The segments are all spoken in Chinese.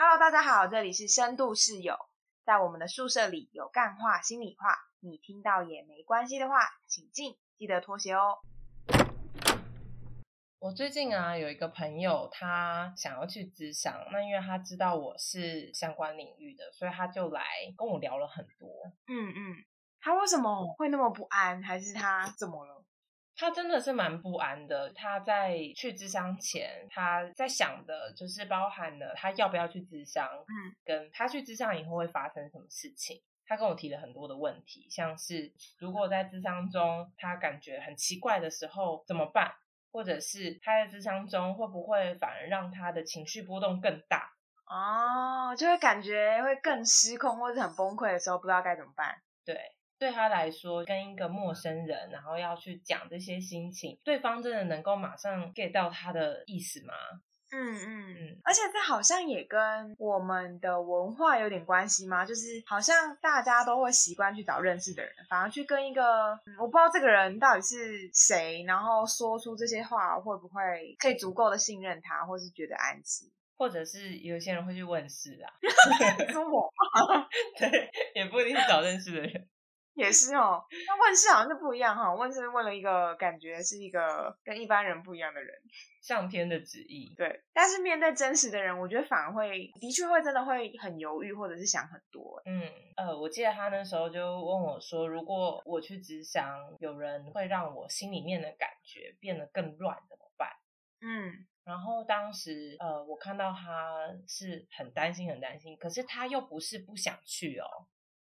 Hello，大家好，这里是深度室友，在我们的宿舍里有干话、心里话，你听到也没关系的话，请进，记得脱鞋哦。我最近啊有一个朋友，他想要去咨商，那因为他知道我是相关领域的，所以他就来跟我聊了很多。嗯嗯，他为什么会那么不安？还是他怎么了？他真的是蛮不安的。他在去智商前，他在想的就是包含了他要不要去智商，嗯，跟他去智商以后会发生什么事情。他跟我提了很多的问题，像是如果在智商中他感觉很奇怪的时候怎么办？或者是他在智商中会不会反而让他的情绪波动更大？哦，就会感觉会更失控，或者很崩溃的时候，不知道该怎么办。对，对他来说，跟一个陌生人，然后要去讲这些心情，对方真的能够马上 get 到他的意思吗？嗯嗯嗯，而且这好像也跟我们的文化有点关系吗？就是好像大家都会习惯去找认识的人，反而去跟一个我不知道这个人到底是谁，然后说出这些话会不会可以足够的信任他，或是觉得安心，或者是有些人会去问事啊？说我 对，也不一定是找认识的人。也是哦，那问世好像是不一样哈。问世问了一个感觉是一个跟一般人不一样的人，上天的旨意。对，但是面对真实的人，我觉得反而会的确会真的会很犹豫，或者是想很多。嗯，呃，我记得他那时候就问我说，如果我去只想，有人会让我心里面的感觉变得更乱，怎么办？嗯，然后当时呃，我看到他是很担心，很担心，可是他又不是不想去哦。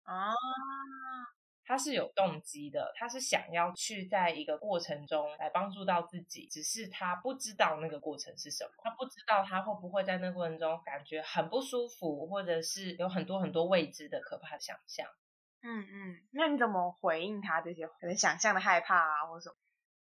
啊。他是有动机的，他是想要去在一个过程中来帮助到自己，只是他不知道那个过程是什么，他不知道他会不会在那个过程中感觉很不舒服，或者是有很多很多未知的可怕的想象。嗯嗯，那你怎么回应他这些可能想象的害怕啊，或什么？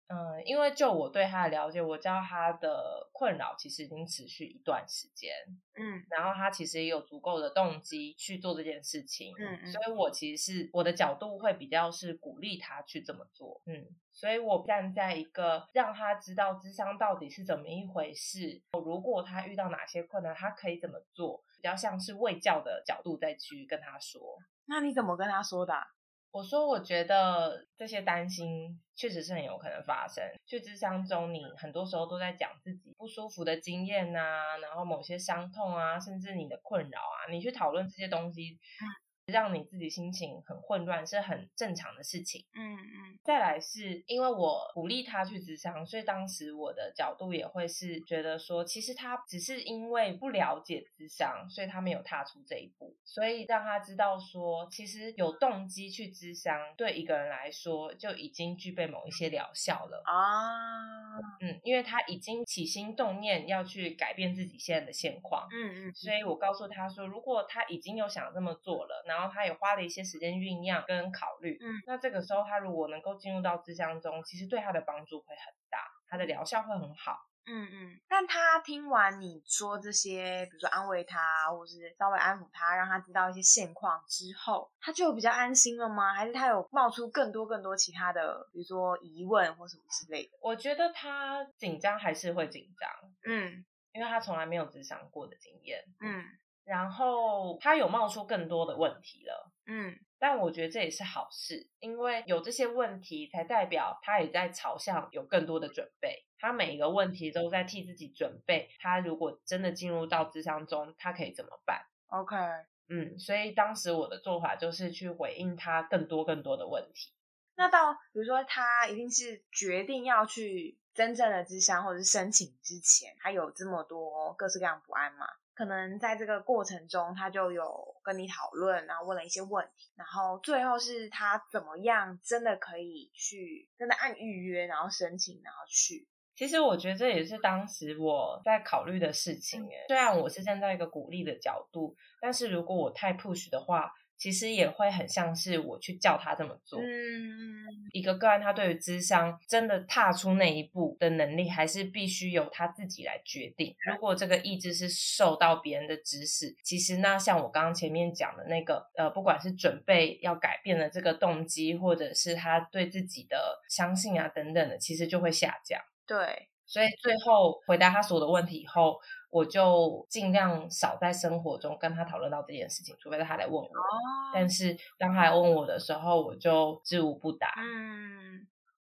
嗯，因为就我对他的了解，我知道他的困扰其实已经持续一段时间，嗯，然后他其实也有足够的动机去做这件事情，嗯嗯，所以我其实是我的角度会比较是鼓励他去这么做，嗯，所以我站在一个让他知道智商到底是怎么一回事，如果他遇到哪些困难，他可以怎么做，比较像是卫教的角度再去跟他说。那你怎么跟他说的？我说，我觉得这些担心确实是很有可能发生。去智商中，你很多时候都在讲自己不舒服的经验呐，然后某些伤痛啊，甚至你的困扰啊，你去讨论这些东西。让你自己心情很混乱是很正常的事情。嗯嗯。再来是因为我鼓励他去智商，所以当时我的角度也会是觉得说，其实他只是因为不了解智商，所以他没有踏出这一步。所以让他知道说，其实有动机去智商，对一个人来说就已经具备某一些疗效了啊。嗯，因为他已经起心动念要去改变自己现在的现况。嗯嗯。所以我告诉他说，如果他已经有想这么做了，那然后他也花了一些时间酝酿跟考虑，嗯，那这个时候他如果能够进入到智商中，其实对他的帮助会很大，他的疗效会很好。嗯嗯。但他听完你说这些，比如说安慰他，或是稍微安抚他，让他知道一些现况之后，他就比较安心了吗？还是他有冒出更多更多其他的，比如说疑问或什么之类的？我觉得他紧张还是会紧张，嗯，因为他从来没有智商过的经验，嗯。然后他有冒出更多的问题了，嗯，但我觉得这也是好事，因为有这些问题，才代表他也在朝向有更多的准备。他每一个问题都在替自己准备，他如果真的进入到智商中，他可以怎么办？OK，嗯，所以当时我的做法就是去回应他更多更多的问题。那到比如说他一定是决定要去真正的智商或者是申请之前，他有这么多各式各样不安吗？可能在这个过程中，他就有跟你讨论，然后问了一些问题，然后最后是他怎么样真的可以去，真的按预约，然后申请，然后去。其实我觉得这也是当时我在考虑的事情。诶，虽然我是站在一个鼓励的角度，但是如果我太 push 的话。其实也会很像是我去叫他这么做。嗯，一个个案，他对于智商真的踏出那一步的能力，还是必须由他自己来决定。如果这个意志是受到别人的指使，其实那像我刚刚前面讲的那个，呃，不管是准备要改变的这个动机，或者是他对自己的相信啊等等的，其实就会下降。对。所以最后回答他所有的问题以后，我就尽量少在生活中跟他讨论到这件事情，除非他来问我。哦，但是当他来问我的时候，我就知无不答。嗯，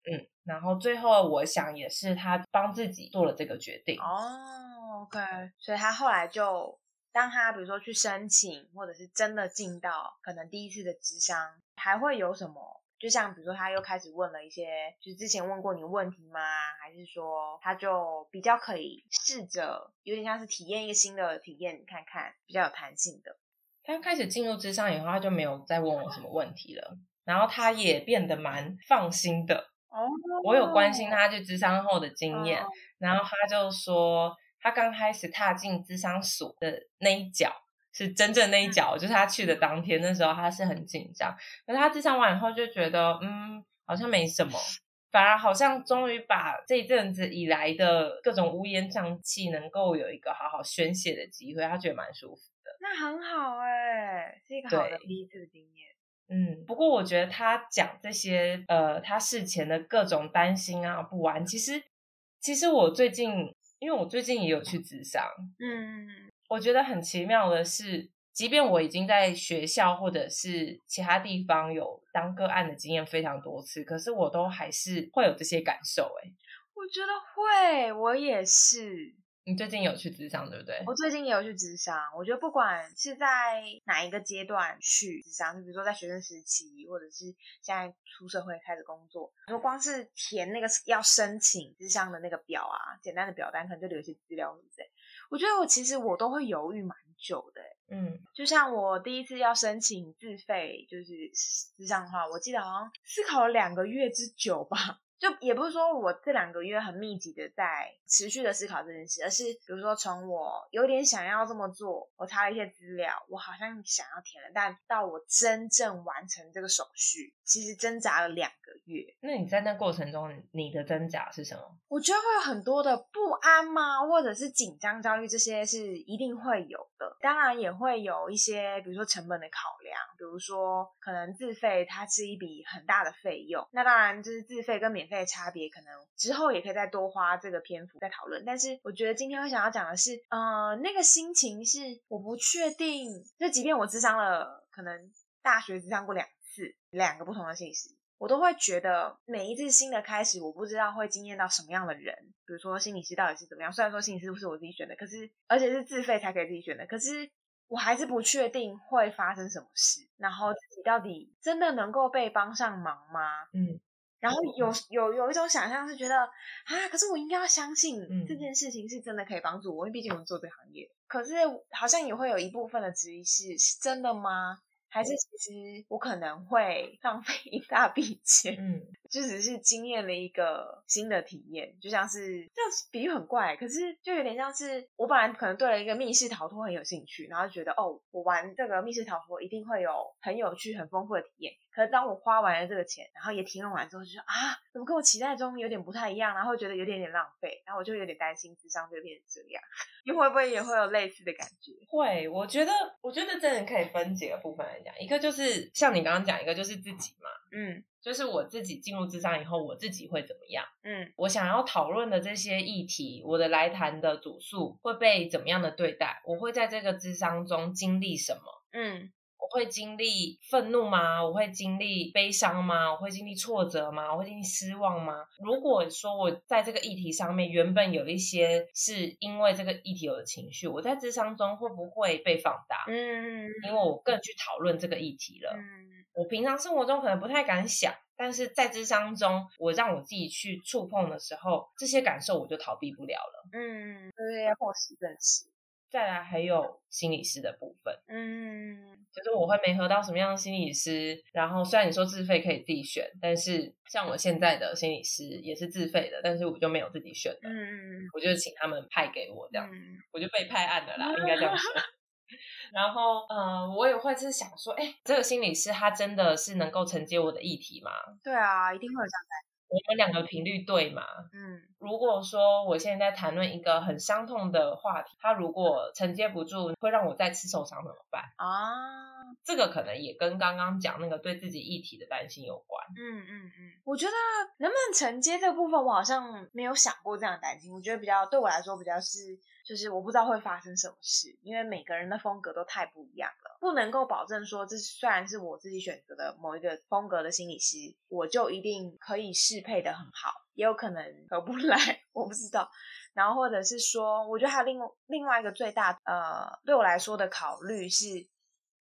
嗯，然后最后我想也是他帮自己做了这个决定。哦，OK，所以他后来就当他比如说去申请，或者是真的进到可能第一次的智商，还会有什么？就像比如说他又开始问了一些，就是之前问过你问题吗？还是说他就比较可以试着有点像是体验一个新的体验看看，比较有弹性的。他开始进入智商以后，他就没有再问我什么问题了，然后他也变得蛮放心的。哦，我有关心他去智商后的经验，哦然后他就说，他刚开始踏进智商所的那一脚是真正那一脚，就是他去的当天，那时候他是很紧张，可是他自上完以后就觉得，嗯，好像没什么，反而好像终于把这一阵子以来的各种乌烟瘴气能够有一个好好宣泄的机会，他觉得蛮舒服的。那很好哎、是一个好的第一次的经验。嗯，不过我觉得他讲这些，呃，他事前的各种担心啊、不安，其实，其实我最近，因为我最近也有去咨商，嗯，我觉得很奇妙的是，即便我已经在学校或者是其他地方有当个案的经验非常多次，可是我都还是会有这些感受。哎，我觉得会，我也是。你最近有去咨商对不对？我最近也有去智商，我觉得不管是在哪一个阶段去智商，就比如说在学生时期，或者是现在出社会开始工作，说光是填那个要申请智商的那个表啊，简单的表单可能就留一些资料，对不对？我觉得我其实我都会犹豫蛮久的欸，嗯，就像我第一次要申请自费就是智商的话，我记得好像思考了两个月之久吧。就也不是说我这两个月很密集的在持续的思考这件事，而是比如说从我有点想要这么做，我查了一些资料，我好像想要填了，但到我真正完成这个手续，其实挣扎了两个月。那你在那过程中，你的挣扎是什么？我觉得会有很多的不安吗，或者是紧张、焦虑，这些是一定会有的。当然也会有一些，比如说成本的考量，比如说可能自费它是一笔很大的费用。那当然就是自费跟免费的差别，可能之后也可以再多花这个篇幅再讨论。但是我觉得今天我想要讲的是，呃，那个心情是我不确定，就即便我智商了，可能大学智商过两次，两个不同的心理师。我都会觉得每一次新的开始，我不知道会惊艳到什么样的人。比如说心理师到底是怎么样，虽然说心理师不是我自己选的，可是而且是自费才可以自己选的，可是我还是不确定会发生什么事，然后自己到底真的能够被帮上忙吗？嗯，然后有有有一种想象是觉得啊，可是我应该要相信嗯这件事情是真的可以帮助我，因为毕竟我们做这个行业。可是好像也会有一部分的质疑是：是真的吗？还是其实我可能会浪费一大笔钱？嗯，就只是经验了一个新的体验，就像是这比喻很怪，可是就有点像是我本来可能对了一个密室逃脱很有兴趣，然后就觉得哦，我玩这个密室逃脱一定会有很有趣、很丰富的体验。可是当我花完了这个钱，然后也体验完之后，就说啊，怎么跟我期待中有点不太一样，然后觉得有点点浪费，然后我就有点担心智商就会变成这样。你会不会也会有类似的感觉？会，我觉得，我觉得真的可以分几个部分来讲，一个就是像你刚刚讲，一个就是自己嘛，嗯就是我自己进入智商以后，我自己会怎么样？嗯我想要讨论的这些议题，我的来谈的主诉会被怎么样的对待？我会在这个智商中经历什么？嗯我会经历愤怒吗？我会经历悲伤吗？我会经历挫折吗？我会经历失望吗？如果说我在这个议题上面原本有一些是因为这个议题有的情绪，我在智商中会不会被放大？嗯因为我更去讨论这个议题了。嗯我平常生活中可能不太敢想，但是在智商中，我让我自己去触碰的时候，这些感受我就逃避不了了。嗯，对，要迫使正视。再来还有心理师的部分，嗯就是我会没合到什么样的心理师，然后虽然你说自费可以自己选，但是像我现在的心理师也是自费的，但是我就没有自己选的，嗯我就请他们派给我这样，嗯我就被派案了啦，应该这样说。然后，呃，我也会是想说，哎，这个心理师他真的是能够承接我的议题吗？对啊，一定会有这样我们两个频率对吗？嗯如果说我现在在谈论一个很伤痛的话题，他如果承接不住，会让我再次受伤怎么办？啊，这个可能也跟刚刚讲那个对自己议题的担心有关。嗯嗯嗯，我觉得能不能承接这个部分，我好像没有想过这样的担心。我觉得比较对我来说比较是就是我不知道会发生什么事，因为每个人的风格都太不一样了，不能够保证说这虽然是我自己选择的某一个风格的心理师，我就一定可以适配的很好，也有可能合不来，我不知道。然后或者是说，我觉得还有另另外一个最大呃对我来说的考虑是。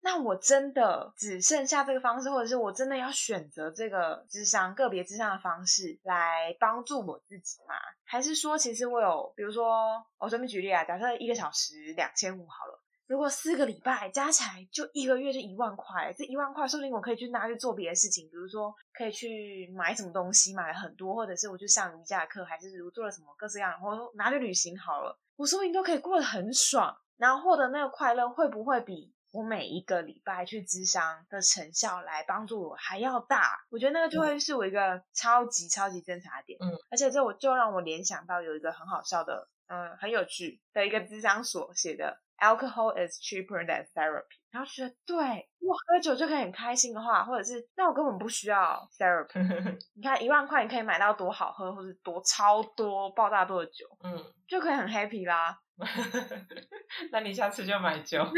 那我真的只剩下这个方式，或者是我真的要选择这个智商个别智商的方式来帮助我自己吗？还是说，其实我有，比如说，我随便举例啊，假设一个小时两千五好了，如果四个礼拜加起来就一个月就一万块，这一万块说不定我可以去拿去做别的事情，比如说可以去买什么东西，买了很多，或者是我去上瑜伽课，还是做了什么各式各样，或者拿去旅行好了，我说不定都可以过得很爽，然后获得那个快乐会不会比？我每一个礼拜去咨商的成效来帮助我还要大，我觉得那个就会是我一个超级超级侦查点。嗯，而且这我就让我联想到有一个很好笑的，嗯，很有趣的一个咨商所写的，alcohol is cheaper than therapy。然后觉得对，哇，喝酒就可以很开心的话，或者是那我根本不需要 therapy。你看一万块你可以买到多好喝或者多超多爆炸多的酒，嗯，就可以很 happy 啦。那你下次就买酒。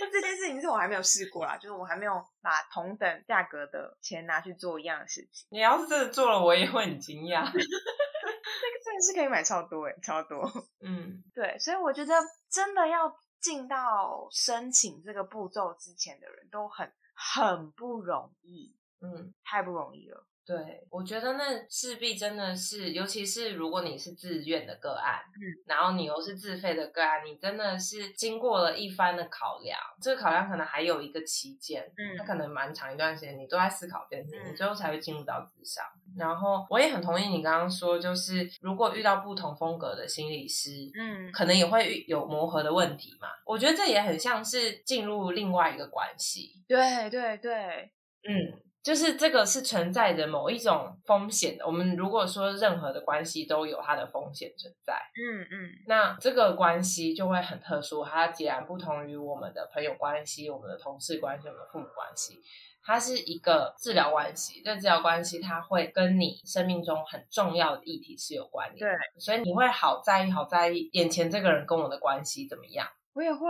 但 这件事情是我还没有试过啦，就是我还没有把同等价格的钱拿去做一样的事情。你要是真的做了，我也会很惊讶。那个真的是可以买超多诶，超多。嗯，对，所以我觉得真的要进到申请这个步骤之前的人都很很不容易，嗯，太不容易了。对，我觉得那势必真的是，尤其是如果你是自愿的个案，嗯，然后你又是自费的个案，你真的是经过了一番的考量，这个考量可能还有一个期间，嗯，它可能蛮长一段时间，你都在思考这件事情，你最后才会进入到智商。然后我也很同意你刚刚说，就是如果遇到不同风格的心理师，嗯，可能也会有磨合的问题嘛。我觉得这也很像是进入另外一个关系。对对对，嗯。就是这个是存在着某一种风险的。我们如果说任何的关系都有它的风险存在，嗯嗯，那这个关系就会很特殊，它截然不同于我们的朋友关系、我们的同事关系、我们的父母关系。它是一个治疗关系，这治疗关系它会跟你生命中很重要的议题是有关联，对，所以你会好在意、好在意眼前这个人跟我的关系怎么样。我也会，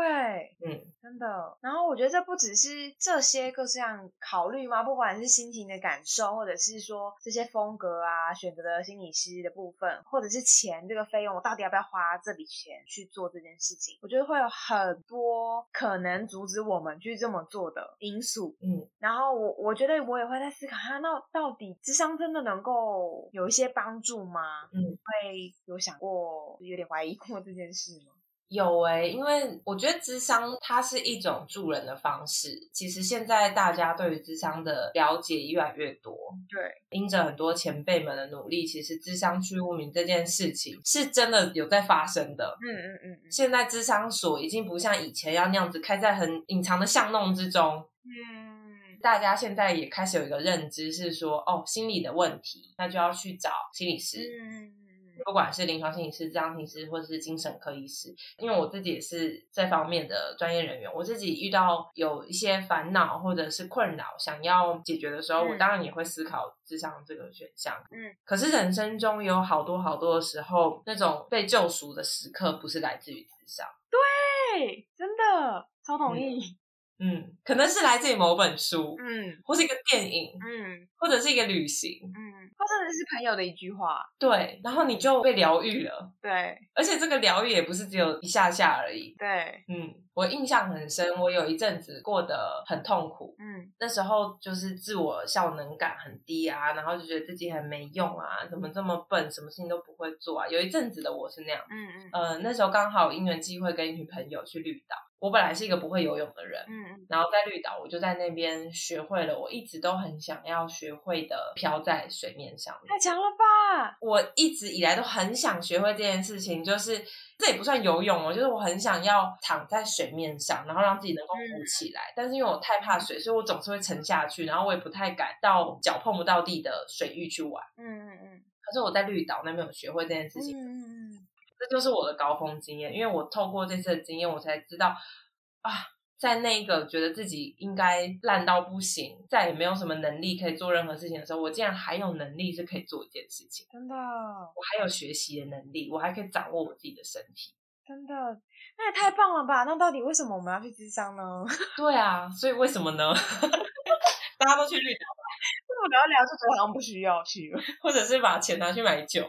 嗯，真的。然后我觉得这不只是这些各式样考虑吗？不管是心情的感受，或者是说这些风格啊，选择的心理师的部分，或者是钱这个费用，我到底要不要花这笔钱去做这件事情？我觉得会有很多可能阻止我们去这么做的因素。嗯，然后我我觉得我也会在思考，哈，那到底智商真的能够有一些帮助吗？嗯，会有想过，有点怀疑过这件事吗？有诶，因为我觉得智商它是一种助人的方式。其实现在大家对于智商的了解越来越多，对，因着很多前辈们的努力，其实智商去污名这件事情是真的有在发生的。嗯嗯嗯，现在智商所已经不像以前要那样子开在很隐藏的巷弄之中。嗯，大家现在也开始有一个认知是说，哦，心理的问题，那就要去找心理师。嗯。不管是临床心理师、智商心理师，或者是精神科医师，因为我自己也是这方面的专业人员，我自己遇到有一些烦恼或者是困扰，想要解决的时候，我当然也会思考智商这个选项。嗯，可是人生中有好多好多的时候，那种被救赎的时刻，不是来自于智商。对，真的超同意。嗯，可能是来自于某本书，嗯，或是一个电影，嗯，或者是一个旅行，嗯，或者是朋友的一句话，对，然后你就被疗愈了，对，而且这个疗愈也不是只有一下下而已，对，嗯，我印象很深，我有一阵子过得很痛苦，嗯，那时候就是自我效能感很低啊，然后就觉得自己很没用啊，怎么这么笨，什么事情都不会做啊，有一阵子的我是那样，嗯嗯，呃，那时候刚好因缘机会跟一群朋友去绿岛。我本来是一个不会游泳的人，嗯嗯，然后在绿岛，我就在那边学会了我一直都很想要学会的漂在水面上。太强了吧！我一直以来都很想学会这件事情，就是这也不算游泳哦，就是我很想要躺在水面上，然后让自己能够浮起来。但是因为我太怕水，所以我总是会沉下去，然后我也不太敢到脚碰不到地的水域去玩。嗯嗯嗯。可是我在绿岛那边有学会这件事情。这就是我的高峰经验，因为我透过这次的经验，我才知道啊，在那个觉得自己应该烂到不行，再也没有什么能力可以做任何事情的时候，我竟然还有能力是可以做一件事情。真的，我还有学习的能力，我还可以掌握我自己的身体。真的，那也太棒了吧？那到底为什么我们要去智商呢？对啊，所以为什么呢？大家都去绿岛吧，为什么聊一聊就觉得好像不需要去？或者是把钱拿去买酒。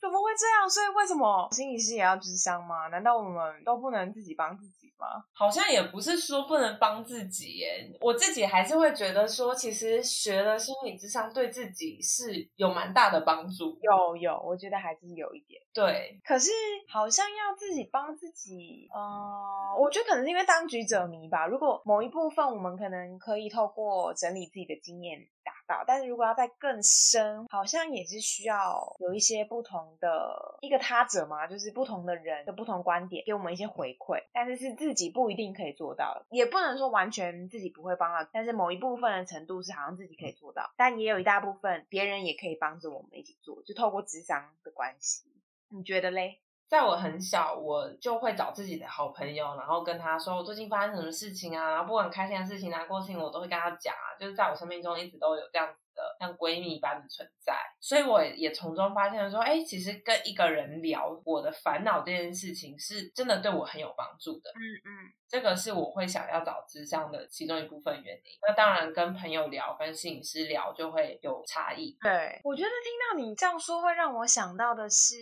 怎么会这样？所以为什么心理师也要智商吗？难道我们都不能自己帮自己吗？好像也不是说不能帮自己耶，我自己还是会觉得说，其实学了心理智商对自己是有蛮大的帮助。有有，我觉得还是有一点。对，可是好像要自己帮自己，呃，我觉得可能是因为当局者迷吧。如果某一部分我们可能可以透过整理自己的经验达但是如果要再更深，好像也是需要有一些不同的一个他者嘛，就是不同的人的不同观点给我们一些回馈，但是是自己不一定可以做到，也不能说完全自己不会帮到，但是某一部分的程度是好像自己可以做到，但也有一大部分别人也可以帮着我们一起做，就透过智商的关系。你觉得嘞？在我很小，我就会找自己的好朋友，然后跟他说我最近发生什么事情啊，然后不管开心的事情、难过的事情，我都会跟他讲啊。就是在我生命中一直都有这样的像闺蜜般的存在，所以我也从中发现说，哎，其实跟一个人聊我的烦恼这件事情，是真的对我很有帮助的。嗯嗯。这个是我会想要找智商的其中一部分原因。那当然，跟朋友聊、跟心理师聊就会有差异。对，我觉得听到你这样说，会让我想到的是，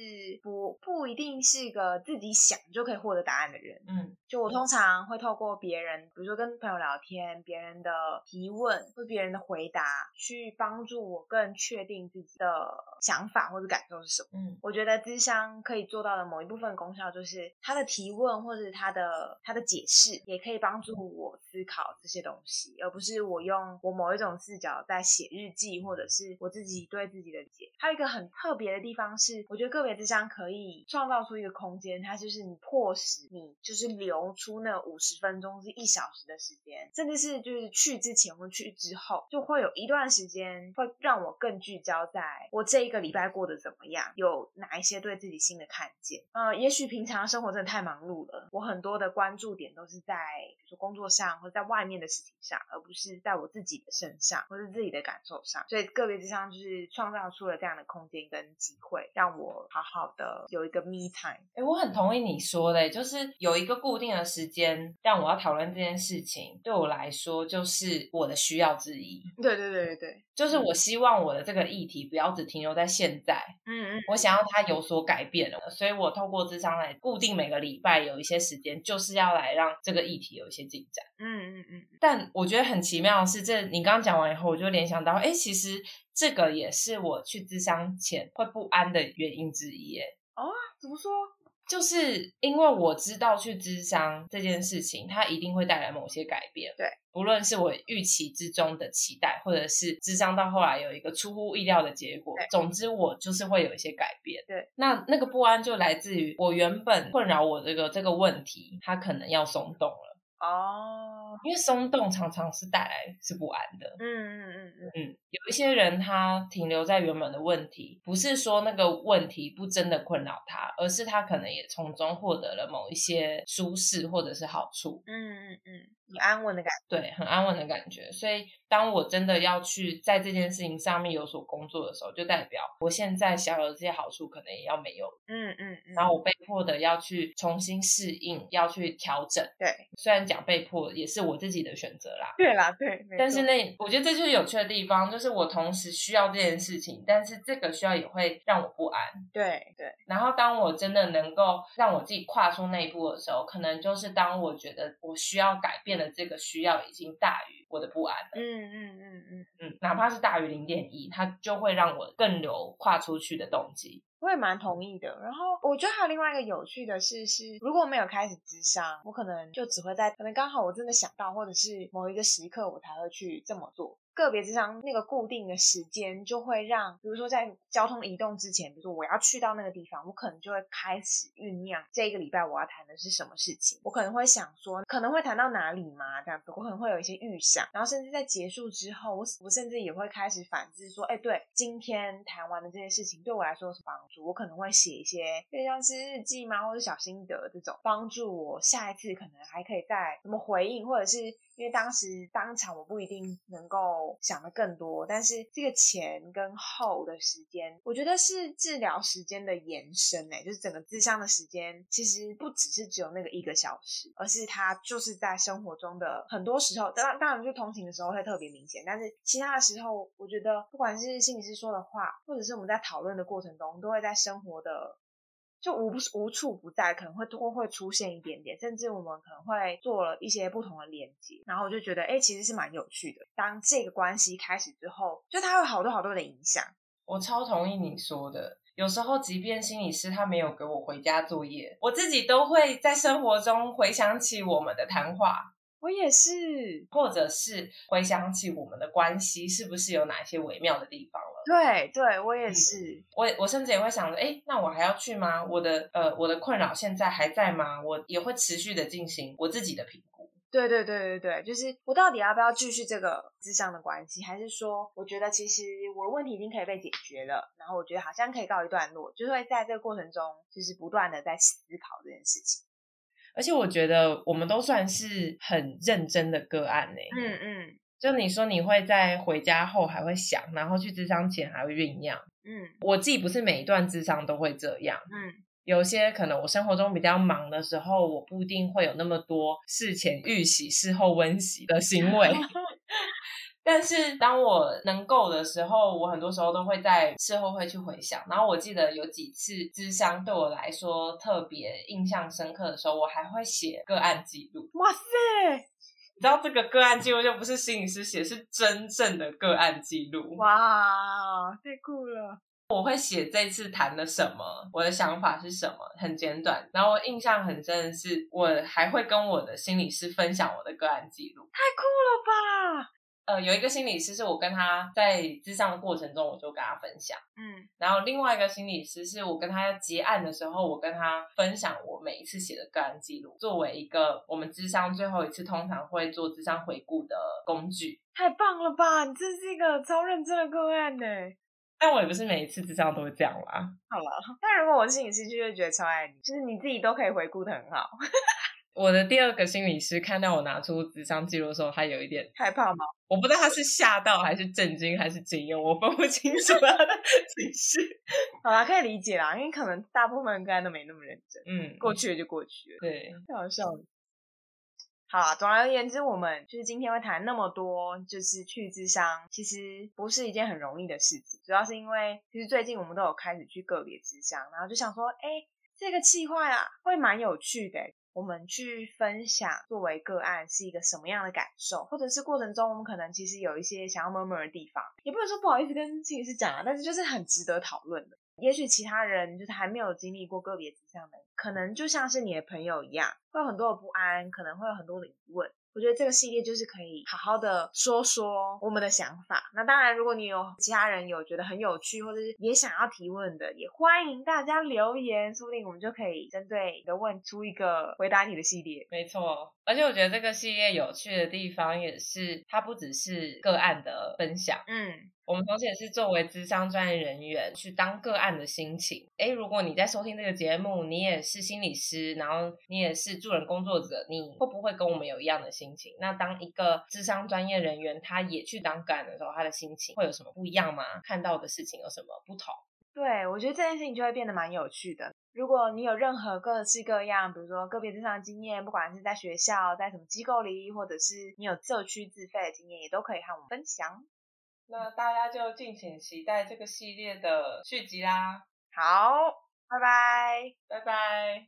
不不一定是一个自己想就可以获得答案的人。嗯，就我通常会透过别人，比如说跟朋友聊天，别人的提问或别人的回答，去帮助我更确定自己的想法或者感受是什么。嗯，我觉得智商可以做到的某一部分功效，就是他的提问或者他的他的解释。也可以帮助我思考这些东西，而不是我用我某一种视角在写日记，或者是我自己对自己的解。还有一个很特别的地方是，我觉得个别智商可以创造出一个空间，它就是你迫使你就是留出那五十分钟是一小时的时间，甚至是就是去之前或去之后，就会有一段时间会让我更聚焦在我这一个礼拜过得怎么样，有哪一些对自己新的看见。呃，也许平常生活真的太忙碌了，我很多的关注点都。是在比如说工作上或者在外面的事情上，而不是在我自己的身上或者自己的感受上。所以个别之上就是创造出了这样的空间跟机会，让我好好的有一个 me time。哎，我很同意你说的，就是有一个固定的时间让我要讨论这件事情，对我来说就是我的需要之一。对对对对对，就是我希望我的这个议题不要只停留在现在，嗯嗯，我想要它有所改变了，所以我透过智商来固定每个礼拜有一些时间，就是要来让。这个议题有一些进展，嗯嗯嗯，但我觉得很奇妙的是，这你刚刚讲完以后，我就联想到，哎，其实这个也是我去智商前会不安的原因之一，哎，哦，怎么说？就是因为我知道去智商这件事情，它一定会带来某些改变，对，不论是我预期之中的期待，或者是智商到后来有一个出乎意料的结果，总之我就是会有一些改变，对，那那个不安就来自于我原本困扰我这个这个问题，它可能要松动了。哦，因为松动常常是带来是不安的。嗯嗯嗯嗯嗯，有一些人他停留在原本的问题，不是说那个问题不真的困扰他，而是他可能也从中获得了某一些舒适或者是好处。嗯嗯嗯。很安稳的感觉，对，很安稳的感觉。所以，当我真的要去在这件事情上面有所工作的时候，就代表我现在享有的这些好处可能也要没有。嗯嗯嗯。然后我被迫的要去重新适应，要去调整。对，虽然讲被迫也是我自己的选择啦。对啦，对。但是那我觉得这就是有趣的地方，就是我同时需要这件事情，但是这个需要也会让我不安。对对。然后当我真的能够让我自己跨出那一步的时候，可能就是当我觉得我需要改变。的这个需要已经大于我的不安了，嗯嗯嗯嗯嗯，哪怕是大于零点一，它就会让我更有跨出去的动机。我也蛮同意的。然后我觉得还有另外一个有趣的事是，如果没有开始智商，我可能就只会在可能刚好我真的想到，或者是某一个时刻，我才会去这么做。个别智商那个固定的时间，就会让，比如说在交通移动之前，比如说我要去到那个地方，我可能就会开始酝酿这一个礼拜我要谈的是什么事情。我可能会想说，可能会谈到哪里吗？这样子，我可能会有一些预想。然后甚至在结束之后，我我甚至也会开始反思说，哎，对，今天谈完的这些事情对我来说有什么帮助？我可能会写一些，就像是日记吗，或者小心得这种，帮助我下一次可能还可以再怎么回应，或者是因为当时当场我不一定能够。想的更多，但是这个前跟后的时间，我觉得是治疗时间的延伸诶，就是整个智商的时间其实不只是只有那个一个小时，而是它就是在生活中的很多时候，当当然就通勤的时候会特别明显，但是其他的时候，我觉得不管是心理师说的话，或者是我们在讨论的过程中，都会在生活的。就无无处不在，可能会多会出现一点点，甚至我们可能会做了一些不同的连接，然后我就觉得，哎，其实是蛮有趣的。当这个关系开始之后，就它有好多好多的影响。我超同意你说的，有时候即便心理师他没有给我回家作业，我自己都会在生活中回想起我们的谈话。我也是，或者是回想起我们的关系是不是有哪些微妙的地方了？对，对我也是。我我甚至也会想着，哎，那我还要去吗？我的呃，我的困扰现在还在吗？我也会持续的进行我自己的评估。对对对对对，就是我到底要不要继续这个智商的关系，还是说我觉得其实我的问题已经可以被解决了，然后我觉得好像可以告一段落，就会在这个过程中就是不断的在思考这件事情。而且我觉得我们都算是很认真的个案呢。嗯嗯，就你说你会在回家后还会想，然后去智商前还会酝酿。嗯，我自己不是每一段智商都会这样。嗯，有些可能我生活中比较忙的时候，我不一定会有那么多事前预习、事后温习的行为。但是当我能够的时候，我很多时候都会在事后会去回想。然后我记得有几次智商对我来说特别印象深刻的时候，我还会写个案记录。哇塞！你知道这个个案记录就不是心理师写，是真正的个案记录。哇，太酷了！我会写这次谈了什么，我的想法是什么，很简短。然后我印象很深的是，我还会跟我的心理师分享我的个案记录。太酷了吧！呃，有一个心理师是我跟他在咨商的过程中，我就跟他分享，嗯，然后另外一个心理师是我跟他结案的时候，我跟他分享我每一次写的个案记录，作为一个我们咨商最后一次通常会做咨商回顾的工具。太棒了吧！你这是一个超认真的个案呢。但我也不是每一次咨商都会这样啦。好了，但如果我是心理师，就会觉得超爱你，就是你自己都可以回顾的很好。我的第二个心理师看到我拿出智商记录的时候，他有一点害怕吗？我不知道他是吓到还是震惊还是惊讶，我分不清楚 他的情绪。好啦，可以理解啦，因为可能大部分人刚才都没那么认真。嗯，过去了就过去了。对，太好笑了。好啦，总而言之，我们就是今天会谈那么多，就是去智商，其实不是一件很容易的事情。主要是因为，其实最近我们都有开始去个别智商，然后就想说，哎，这个计划呀，会蛮有趣的。我们去分享作为个案是一个什么样的感受，或者是过程中我们可能其实有一些想要 murm 的地方，也不能说不好意思跟心理师讲啊，但是就是很值得讨论的。也许其他人就是还没有经历过个别这样的，可能就像是你的朋友一样，会有很多的不安，可能会有很多的疑问。我觉得这个系列就是可以好好的说说我们的想法。那当然，如果你有其他人有觉得很有趣，或者是也想要提问的，也欢迎大家留言，说不定我们就可以针对你的问出一个回答你的系列。没错，而且我觉得这个系列有趣的地方也是，它不只是个案的分享，嗯。我们同时也是作为智商专业人员去当个案的心情。诶如果你在收听这个节目，你也是心理师，然后你也是助人工作者，你会不会跟我们有一样的心情？那当一个智商专业人员，他也去当个案的时候，他的心情会有什么不一样吗？看到的事情有什么不同？对，我觉得这件事情就会变得蛮有趣的。如果你有任何各式各样，比如说个别智商经验，不管是在学校，在什么机构里，或者是你有社区自费的经验，也都可以和我们分享。那大家就敬请期待这个系列的续集啦！好，拜拜，拜拜。